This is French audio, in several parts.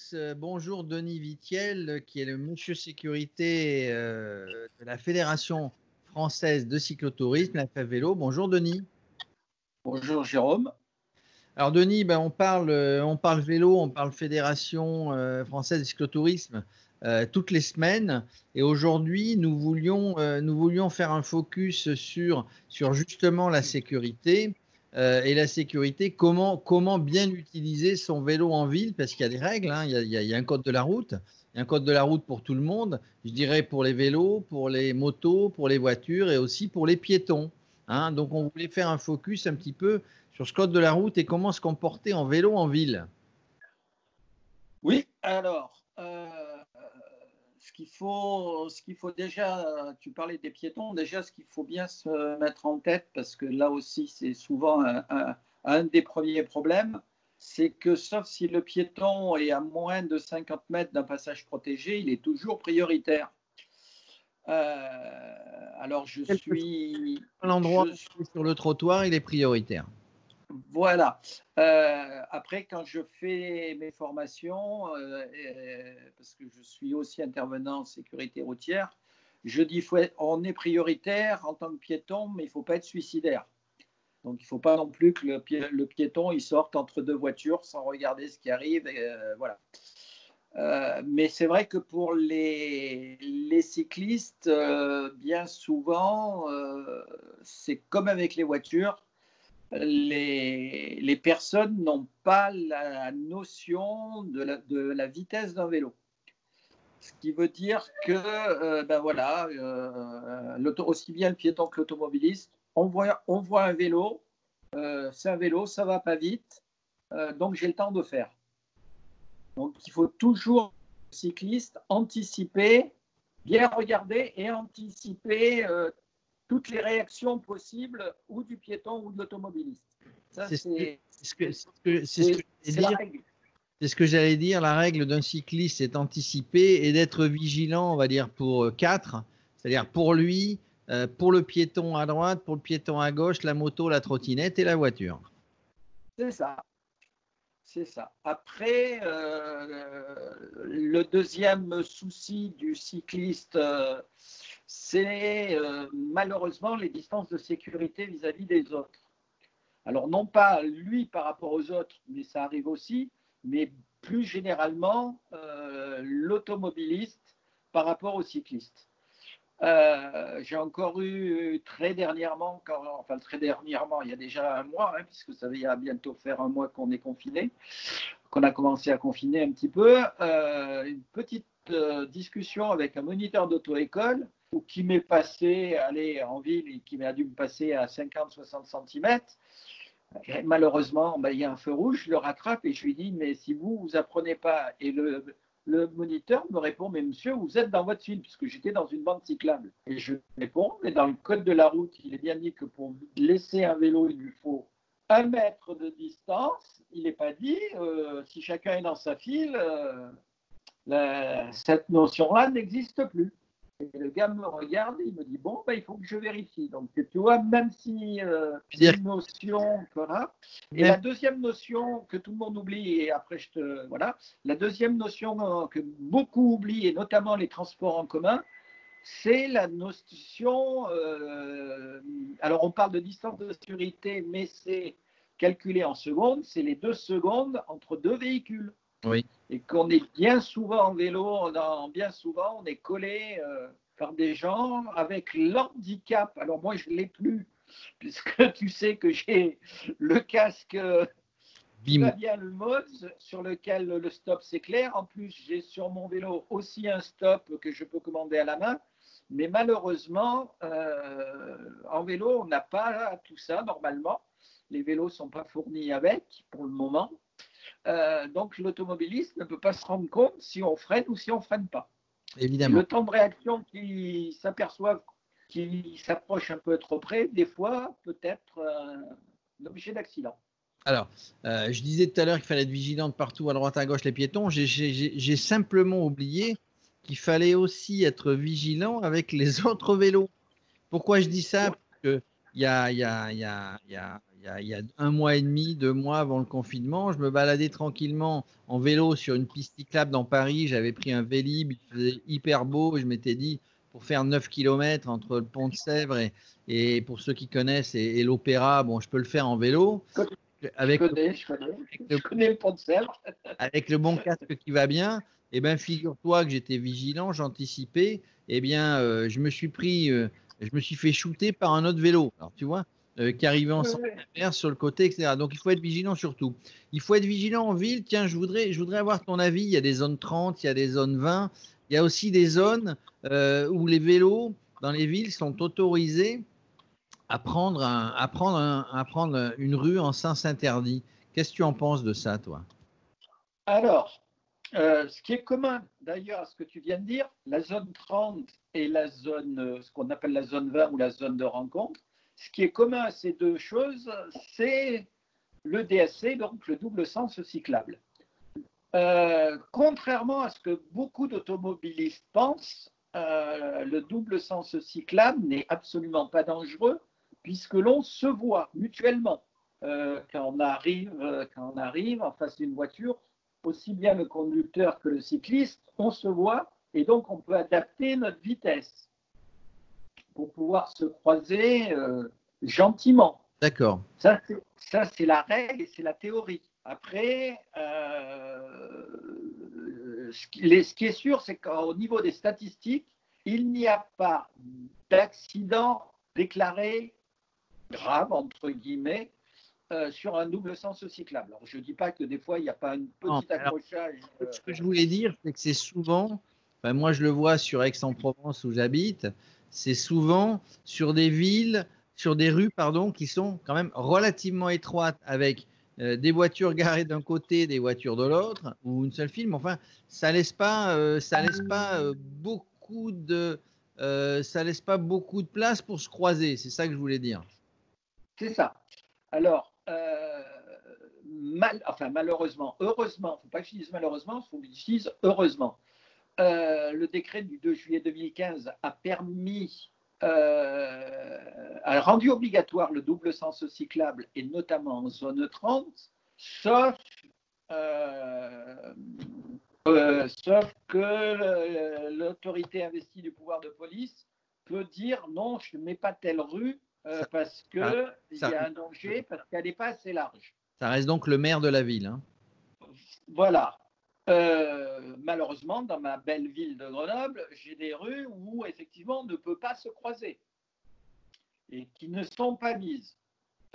tous. Euh, bonjour Denis Vitiel, qui est le monsieur sécurité euh, de la Fédération française de cyclotourisme, la FAVélo. Bonjour Denis. Bonjour Jérôme. Alors Denis, ben, on, parle, euh, on parle vélo, on parle Fédération française de cyclotourisme toutes les semaines. Et aujourd'hui, nous, voulions, nous voulions faire un focus sur, sur justement la sécurité. Euh, et la sécurité, comment, comment bien utiliser son vélo en ville, parce qu'il y a des règles, hein. il, y a, un code de la route, il y a un code de la route pour tout le monde, je dirais pour les vélos, pour les motos, pour les voitures et aussi pour les piétons. Hein. Donc on voulait faire un focus un petit peu sur ce code de la route et comment se comporter en vélo en ville. Oui, alors, qu'il faut, ce qu'il faut déjà, tu parlais des piétons, déjà ce qu'il faut bien se mettre en tête, parce que là aussi c'est souvent un, des premiers problèmes, c'est que sauf si le piéton est à moins de 50 mètres d'un passage protégé, il est toujours prioritaire. Euh, alors je suis... L'endroit sur le trottoir, il est prioritaire. Voilà. Euh, après, quand je fais mes formations, euh, parce que je suis aussi intervenant en sécurité routière, je dis faut on est prioritaire en tant que piéton, mais il ne faut pas être suicidaire. Donc, il ne faut pas non plus que le, piéton il sorte entre deux voitures sans regarder ce qui arrive. Euh, voilà. mais c'est vrai que pour les cyclistes, bien souvent, c'est comme avec les voitures les, personnes n'ont pas la notion de la, vitesse d'un vélo. Ce qui veut dire que, euh, ben voilà, euh, aussi bien le piéton que l'automobiliste, on voit, un vélo, euh, c'est un vélo, ça va pas vite, donc j'ai le temps de faire. Donc il faut toujours, cycliste, anticiper, bien regarder et anticiper toutes les réactions possibles ou du piéton ou de l'automobiliste. C'est ce que, c'est ce que j'allais dire. La règle d'un cycliste, c'est anticiper et d'être vigilant, on va dire, pour euh, quatre. C'est-à-dire pour lui, euh, pour le piéton à droite, pour le piéton à gauche, la moto, la trottinette et la voiture. C'est ça. C'est ça. Après, euh, le deuxième souci du cycliste, c'est euh, malheureusement les distances de sécurité vis-à-vis des autres. Alors non pas lui par rapport aux autres, mais ça arrive aussi, mais plus généralement euh, l'automobiliste par rapport aux cyclistes. Euh, j'ai encore eu très dernièrement, enfin très dernièrement, il y a déjà un mois, hein, puisque ça va bientôt faire un mois qu'on est confiné, qu'on a commencé à confiner un petit peu, une petite discussion avec un moniteur d'auto-école ou qui m'est passé, aller en ville et qui m'a dû me passer à 50-60 cm. malheureusement, ben, il y a un feu rouge, je le rattrape et je lui dis, mais si vous, vous apprenez pas, et le, moniteur me répond, mais monsieur, vous êtes dans votre file, puisque j'étais dans une bande cyclable. Et je réponds, mais dans le code de la route, il est bien dit que pour laisser un vélo, il lui faut un mètre de distance. Il n'est pas dit, euh, si chacun est dans sa file, euh, cette notion-là n'existe plus. Et le gars me regarde et il me dit Bon, ben, il faut que je vérifie. Donc, tu vois, même si euh, une notion. Voilà. Et la deuxième notion que tout le monde oublie, et après je te. Voilà. La deuxième notion que beaucoup oublient, et notamment les transports en commun, c'est la notion. Euh, alors, on parle de distance de sécurité, mais c'est calculé en secondes. C'est les deux secondes entre deux véhicules. Oui. Et qu'on est bien souvent en vélo, bien souvent, on est collé euh, par des gens avec l'handicap. Alors moi, je ne l'ai plus, puisque tu sais que j'ai le casque euh, bien le mode sur lequel le stop s'éclaire. En plus, j'ai sur mon vélo aussi un stop que je peux commander à la main. Mais malheureusement, euh, en vélo, on n'a pas tout ça normalement. Les vélos ne sont pas fournis avec pour le moment. Euh, donc l'automobiliste ne peut pas se rendre compte si on freine ou si on freine pas. Évidemment. Le temps de réaction qui s'aperçoit qui s'approche un peu trop près, des fois peut être euh, d'accident. Alors, euh, je disais tout à l'heure qu'il fallait être vigilant partout, à droite, à gauche, les piétons. J'ai simplement oublié qu'il fallait aussi être vigilant avec les autres vélos. Pourquoi je dis ça? Parce que il y a, il y a, il y a, il y a il y, a, un mois et demi, deux mois avant le confinement. Je me baladais tranquillement en vélo sur une piste cyclable dans Paris. J'avais pris un Vélib, il faisait hyper beau. je m'étais dit, pour faire 9 km entre le pont de Sèvres et, pour ceux qui connaissent, et, l'Opéra, bon, je peux le faire en vélo. Avec, je connais, je connais. je connais le pont de Sèvres. avec le bon casque qui va bien. Eh bien, figure-toi que j'étais vigilant, j'anticipais. Eh bien, euh, je me suis pris, euh, je me suis fait shooter par un autre vélo. Alors, tu vois, euh, qui arrivait en ouais. sur le côté, etc. Donc il faut être vigilant surtout. Il faut être vigilant en ville. Tiens, je voudrais, je voudrais avoir ton avis. Il y a des zones 30, il y a des zones 20. Il y a aussi des zones euh, où les vélos dans les villes sont autorisés à prendre, à prendre, à prendre une rue en sens interdit. Qu'est-ce que tu en penses de ça, toi? Alors, euh, ce qui est commun d'ailleurs à ce que tu viens de dire, la zone 30 et la zone, ce qu'on appelle la zone 20 ou la zone de rencontre, ce qui est commun à ces deux choses, c'est le DSC, donc le double sens cyclable. Euh, contrairement à ce que beaucoup d'automobilistes pensent, euh, le double sens cyclable n'est absolument pas dangereux puisque l'on se voit mutuellement euh, quand, on arrive, quand on arrive en face d'une voiture, aussi bien le conducteur que le cycliste, on se voit et donc on peut adapter notre vitesse pour pouvoir se croiser euh, gentiment. D'accord. Ça, c'est la règle et c'est la théorie. Après, euh, ce, qui, ce, qui, est sûr, c'est qu'au niveau des statistiques, il n'y a pas d'accident déclaré grave, entre guillemets, euh, sur un double sens cyclable. Alors, je ne dis pas que des fois, il n'y a pas un petit accrochage. ce que je voulais dire, c'est que c'est souvent, moi je le vois sur Aix-en-Provence où j'habite, c'est souvent sur des villes, sur des rues, pardon, qui sont quand même relativement étroites avec euh, des voitures garées d'un côté, des voitures de l'autre, ou une seule file. enfin, ça laisse pas, euh, ça laisse pas euh, beaucoup de, ça laisse pas beaucoup de place pour se croiser. C'est ça que je voulais dire. C'est ça. Alors, mal, enfin malheureusement, heureusement, faut pas que je dise malheureusement, faut que je dise heureusement. Euh, le décret du 2 juillet 2015 a permis, euh, a rendu obligatoire le double sens cyclable et notamment en zone 30, sauf, euh, sauf que l'autorité investie du pouvoir de police peut dire non, je ne mets pas telle rue parce qu'il y a un danger, parce qu'elle n'est pas assez large. Ça reste donc le maire de la ville. Hein. Voilà. Euh, malheureusement, dans ma belle ville de Grenoble, j'ai des rues où effectivement on ne peut pas se croiser et qui ne sont pas mises.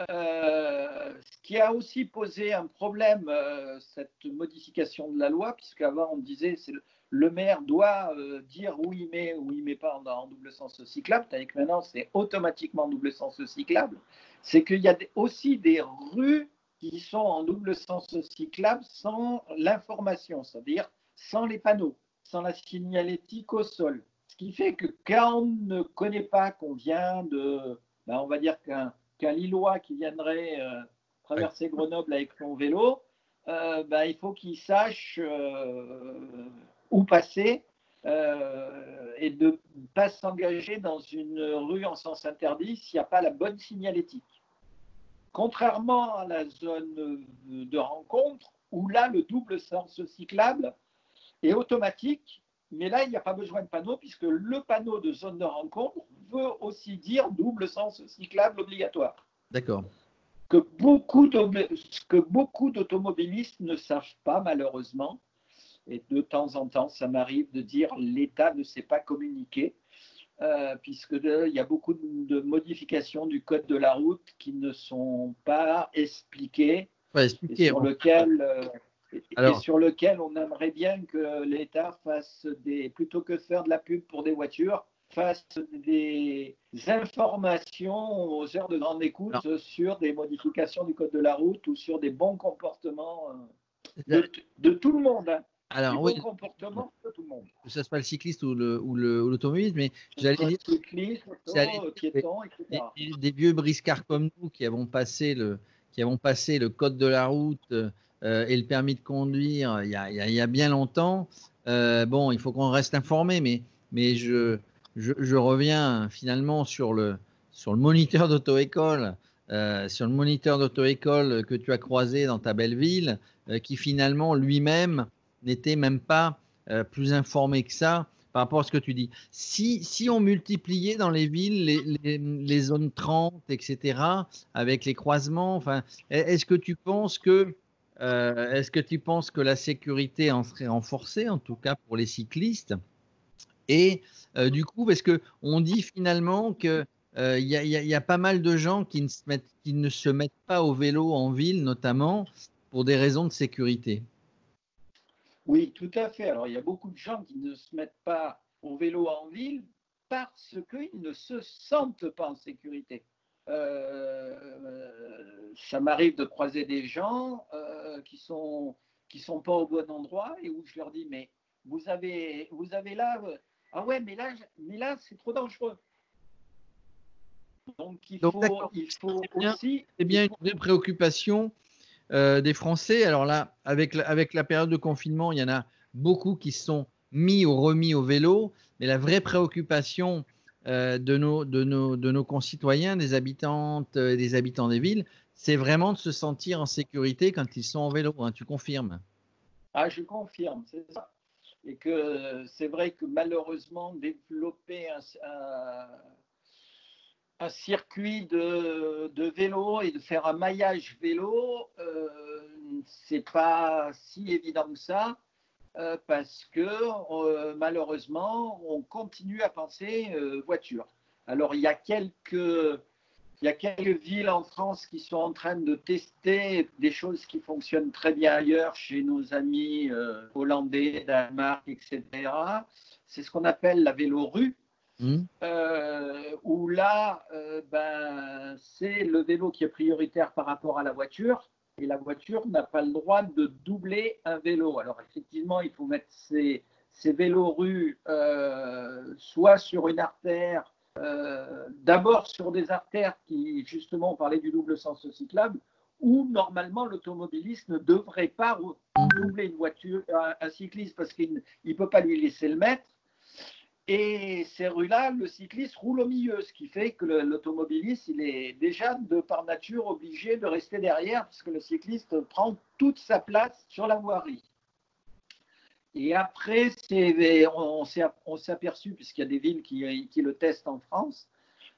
Euh, ce qui a aussi posé un problème, euh, cette modification de la loi, puisqu'avant on disait que le, maire doit dire où il met ou il met pas en, double sens cyclable, que maintenant c'est automatiquement double sens cyclable, c'est qu'il y a aussi des rues qui sont en double sens cyclable sans l'information, c'est-à-dire sans les panneaux, sans la signalétique au sol. Ce qui fait que quand on ne connaît pas qu'on vient de, ben on va dire qu'un Lillois qui viendrait euh, traverser Grenoble avec son vélo, euh, ben il faut qu'il sache euh, où passer et de ne pas s'engager dans une rue en sens interdit s'il n'y a pas la bonne signalétique. Contrairement à la zone de rencontre, où là, le double sens cyclable est automatique, mais là, il n'y a pas besoin de panneau, puisque le panneau de zone de rencontre veut aussi dire double sens cyclable obligatoire. D'accord. Que beaucoup d'automobilistes ne savent pas, malheureusement, et de temps en temps, ça m'arrive de dire l'État ne sait pas communiquer. Euh, puisqu'il y a beaucoup de, modifications du code de la route qui ne sont pas expliquées, et, sur lequel, euh, sur lequel on aimerait bien que l'État fasse des, plutôt que faire de la pub pour des voitures, fasse des informations aux heures de grande écoute sur des modifications du code de la route ou sur des bons comportements euh, de, tout le monde. Alors, oui. comportement de tout le monde. Que ce soit le cycliste ou l'automobiliste, mais j'allais dire. Cycliste, piéton, etc. Des, vieux briscards comme nous qui avons passé le, qui avons passé le code de la route euh, et le permis de conduire il y a, il y a bien longtemps. Euh, bon, il faut qu'on reste informé, mais, mais je, je, je, reviens finalement sur le, sur le moniteur d'auto-école, euh, sur le moniteur d'auto-école que tu as croisé dans ta belle ville, euh, qui finalement lui-même n'était même pas euh, plus informé que ça par rapport à ce que tu dis. Si, si on multipliait dans les villes les, zones 30, etc., avec les croisements, enfin, est-ce que tu penses que est-ce que tu penses que la sécurité en serait renforcée, en tout cas pour les cyclistes? Et du coup, parce que on dit finalement que il y, y, a pas mal de gens qui ne, se mettent, qui ne se mettent pas au vélo en ville, notamment pour des raisons de sécurité. Oui, tout à fait. Alors, il y a beaucoup de gens qui ne se mettent pas au vélo en ville parce qu'ils ne se sentent pas en sécurité. Euh, ça m'arrive de croiser des gens euh, qui sont qui sont pas au bon endroit et où je leur dis mais vous avez vous avez là ah ouais mais là mais là c'est trop dangereux. Donc il faut, il faut aussi c'est bien une préoccupation euh, des Français. Alors là, avec la, avec la période de confinement, il y en a beaucoup qui sont mis ou remis au vélo, mais la vraie préoccupation euh, de, nos, de, nos, de nos concitoyens, des habitantes et des habitants des villes, c'est vraiment de se sentir en sécurité quand ils sont en vélo. Hein, tu confirmes? Ah, je confirme, c'est ça. Et que c'est vrai que malheureusement, développer un circuit de, vélo et de faire un maillage vélo, euh, c'est pas si évident que ça, euh, parce que euh, malheureusement, on continue à penser euh, voiture. Alors, il y a quelques. Il y a quelques villes en France qui sont en train de tester des choses qui fonctionnent très bien ailleurs, chez nos amis hollandais, Danemark, etc. C'est ce qu'on appelle la vélo rue. Mmh. Euh, où là, euh, ben, c'est le vélo qui est prioritaire par rapport à la voiture, et la voiture n'a pas le droit de doubler un vélo. Alors effectivement, il faut mettre ces, vélos rues euh, soit sur une artère, d'abord sur des artères qui, justement, on parlait du double sens cyclable, où normalement l'automobiliste ne devrait pas doubler une voiture, un cycliste, parce qu'il ne peut pas lui laisser le mettre. Et ces rues-là, le cycliste roule au milieu, ce qui fait que l'automobiliste, il est déjà par nature obligé de rester derrière, parce que le cycliste prend toute sa place sur la voirie. Et après, on, s'est aperçu, puisqu'il y a des villes qui, qui, le testent en France,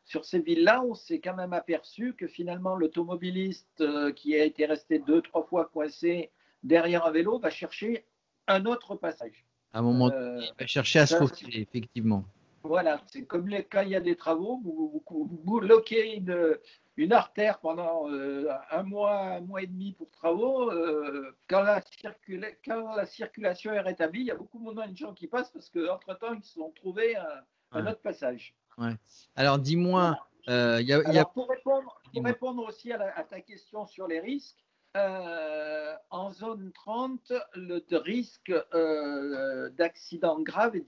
sur ces villes-là, on s'est quand même aperçu que finalement, l'automobiliste euh, qui a été resté deux, trois fois coincé derrière un vélo va chercher un autre passage. À un moment donné, il va chercher à se faufiler, effectivement. Voilà, c'est comme les, quand il y a des travaux, vous, bloquez une, une, artère pendant euh, un mois, un mois et demi pour travaux. Euh, quand, la quand, la circulation est rétablie, il y a beaucoup moins de gens qui passent parce qu'entre-temps, ils se sont trouvés un, autre passage. Ouais. Alors, dis-moi, euh, y a, pour, répondre, pour répondre aussi à, à, ta question sur les risques, euh, en zone 30, le risque euh, d'accident grave est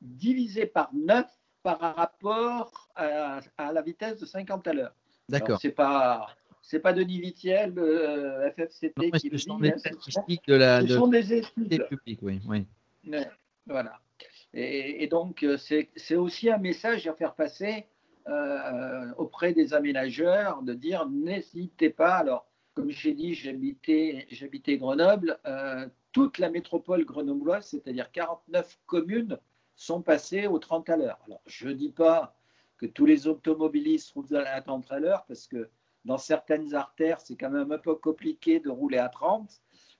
divisé par 9 par rapport à, la vitesse de 50 à l'heure. D'accord. C'est pas c'est pas Denis Vitiel, euh, FFCT qui le dit. Des hein, statistiques de la, ce sont des études publiques, oui. oui. voilà. Et, et donc c'est aussi un message à faire passer auprès des aménageurs de dire n'hésitez pas. Alors comme j'ai dit, j'habitais Grenoble. Euh, toute la métropole grenobloise, c'est-à-dire 49 communes, sont passées au 30 à l'heure. Alors, je ne dis pas que tous les automobilistes roulent à 30 à l'heure, parce que dans certaines artères, c'est quand même un peu compliqué de rouler à 30.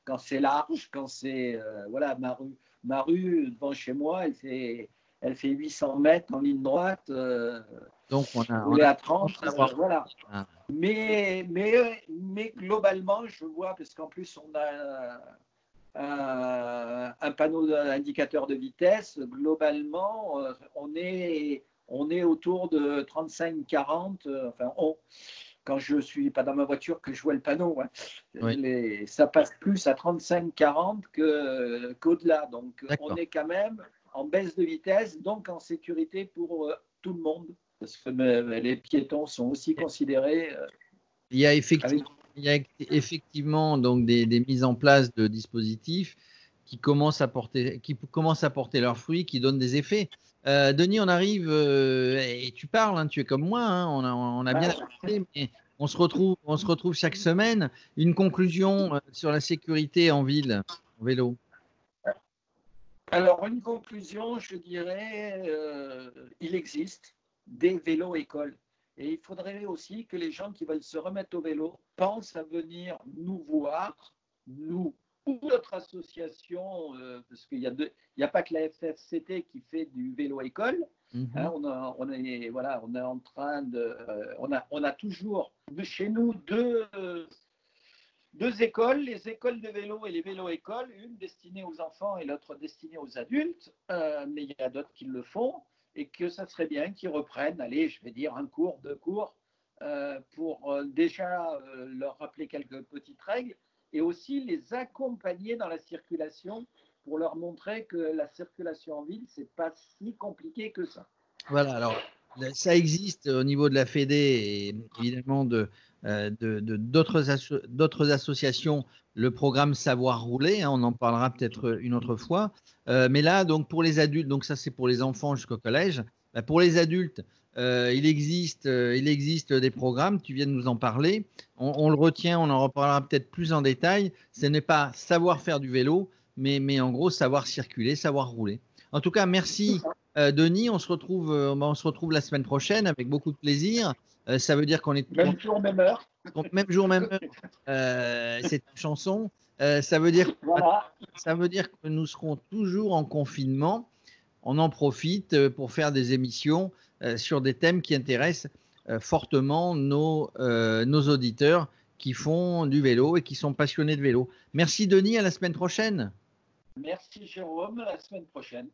Quand c'est large, quand c'est. Euh, voilà, ma rue, ma rue devant chez moi, elle fait, elle fait 800 mètres en ligne droite. Euh, Donc, on a. Rouler à 30, voilà. Ah. Mais, mais, mais globalement, je vois, parce qu'en plus, on a un, un panneau d'indicateur de vitesse, globalement, euh, on est, on est autour de 35-40. Euh, enfin, quand je ne suis pas dans ma voiture, que je vois le panneau, hein, les, ça passe plus à 35-40 qu'au-delà. donc, on est quand même en baisse de vitesse, donc en sécurité pour euh, tout le monde parce que les piétons sont aussi considérés. Euh, il y a effectivement, il y a effectivement donc des, mises en place de dispositifs qui commencent à porter, qui commencent à porter leurs fruits, qui donnent des effets. Euh, Denis, on arrive euh, et tu parles, hein, tu es comme moi, hein, on, a, on a bien appris, mais on se retrouve, on se retrouve chaque semaine. Une conclusion sur la sécurité en ville, en vélo. Alors une conclusion, je dirais, il existe des vélos écoles. Et il faudrait aussi que les gens qui veulent se remettre au vélo pensent à venir nous voir, nous ou notre association, euh, parce qu'il n'y a, a, pas que la FFCT qui fait du vélo école. Mhm. Hein, on, est, voilà, on est en train de. Euh, on, a, on a toujours chez nous deux, deux écoles, les écoles de vélo et les vélos-écoles, une destinée aux enfants et l'autre destinée aux adultes, euh, mais il y a d'autres qui le font et que ça serait bien qu'ils reprennent, allez, je vais dire un cours, deux cours, pour déjà leur rappeler quelques petites règles et aussi les accompagner dans la circulation pour leur montrer que la circulation en ville, c'est pas si compliqué que ça. Voilà, alors ça existe au niveau de la FEDE et évidemment de, euh, d'autres associations, le programme Savoir rouler, hein, on en parlera peut-être une autre fois. Euh, mais là, donc pour les adultes, donc ça c'est pour les enfants jusqu'au collège. Bah, pour les adultes, euh, il, existe, il existe des programmes, tu viens de nous en parler. On, le retient, on en reparlera peut-être plus en détail. Ce n'est pas savoir faire du vélo, mais, mais, en gros savoir circuler, savoir rouler. En tout cas, merci Denis. On se, retrouve, on se retrouve la semaine prochaine avec beaucoup de plaisir. Ça veut dire qu'on est. Même jour, même heure. Même jour, même heure. C'est une chanson. ça, veut dire, ça veut dire que nous serons toujours en confinement. On en profite pour faire des émissions euh, sur des thèmes qui intéressent euh, fortement nos, euh, nos auditeurs qui font du vélo et qui sont passionnés de vélo. Merci Denis, à la semaine prochaine. Merci Jérôme, à la semaine prochaine.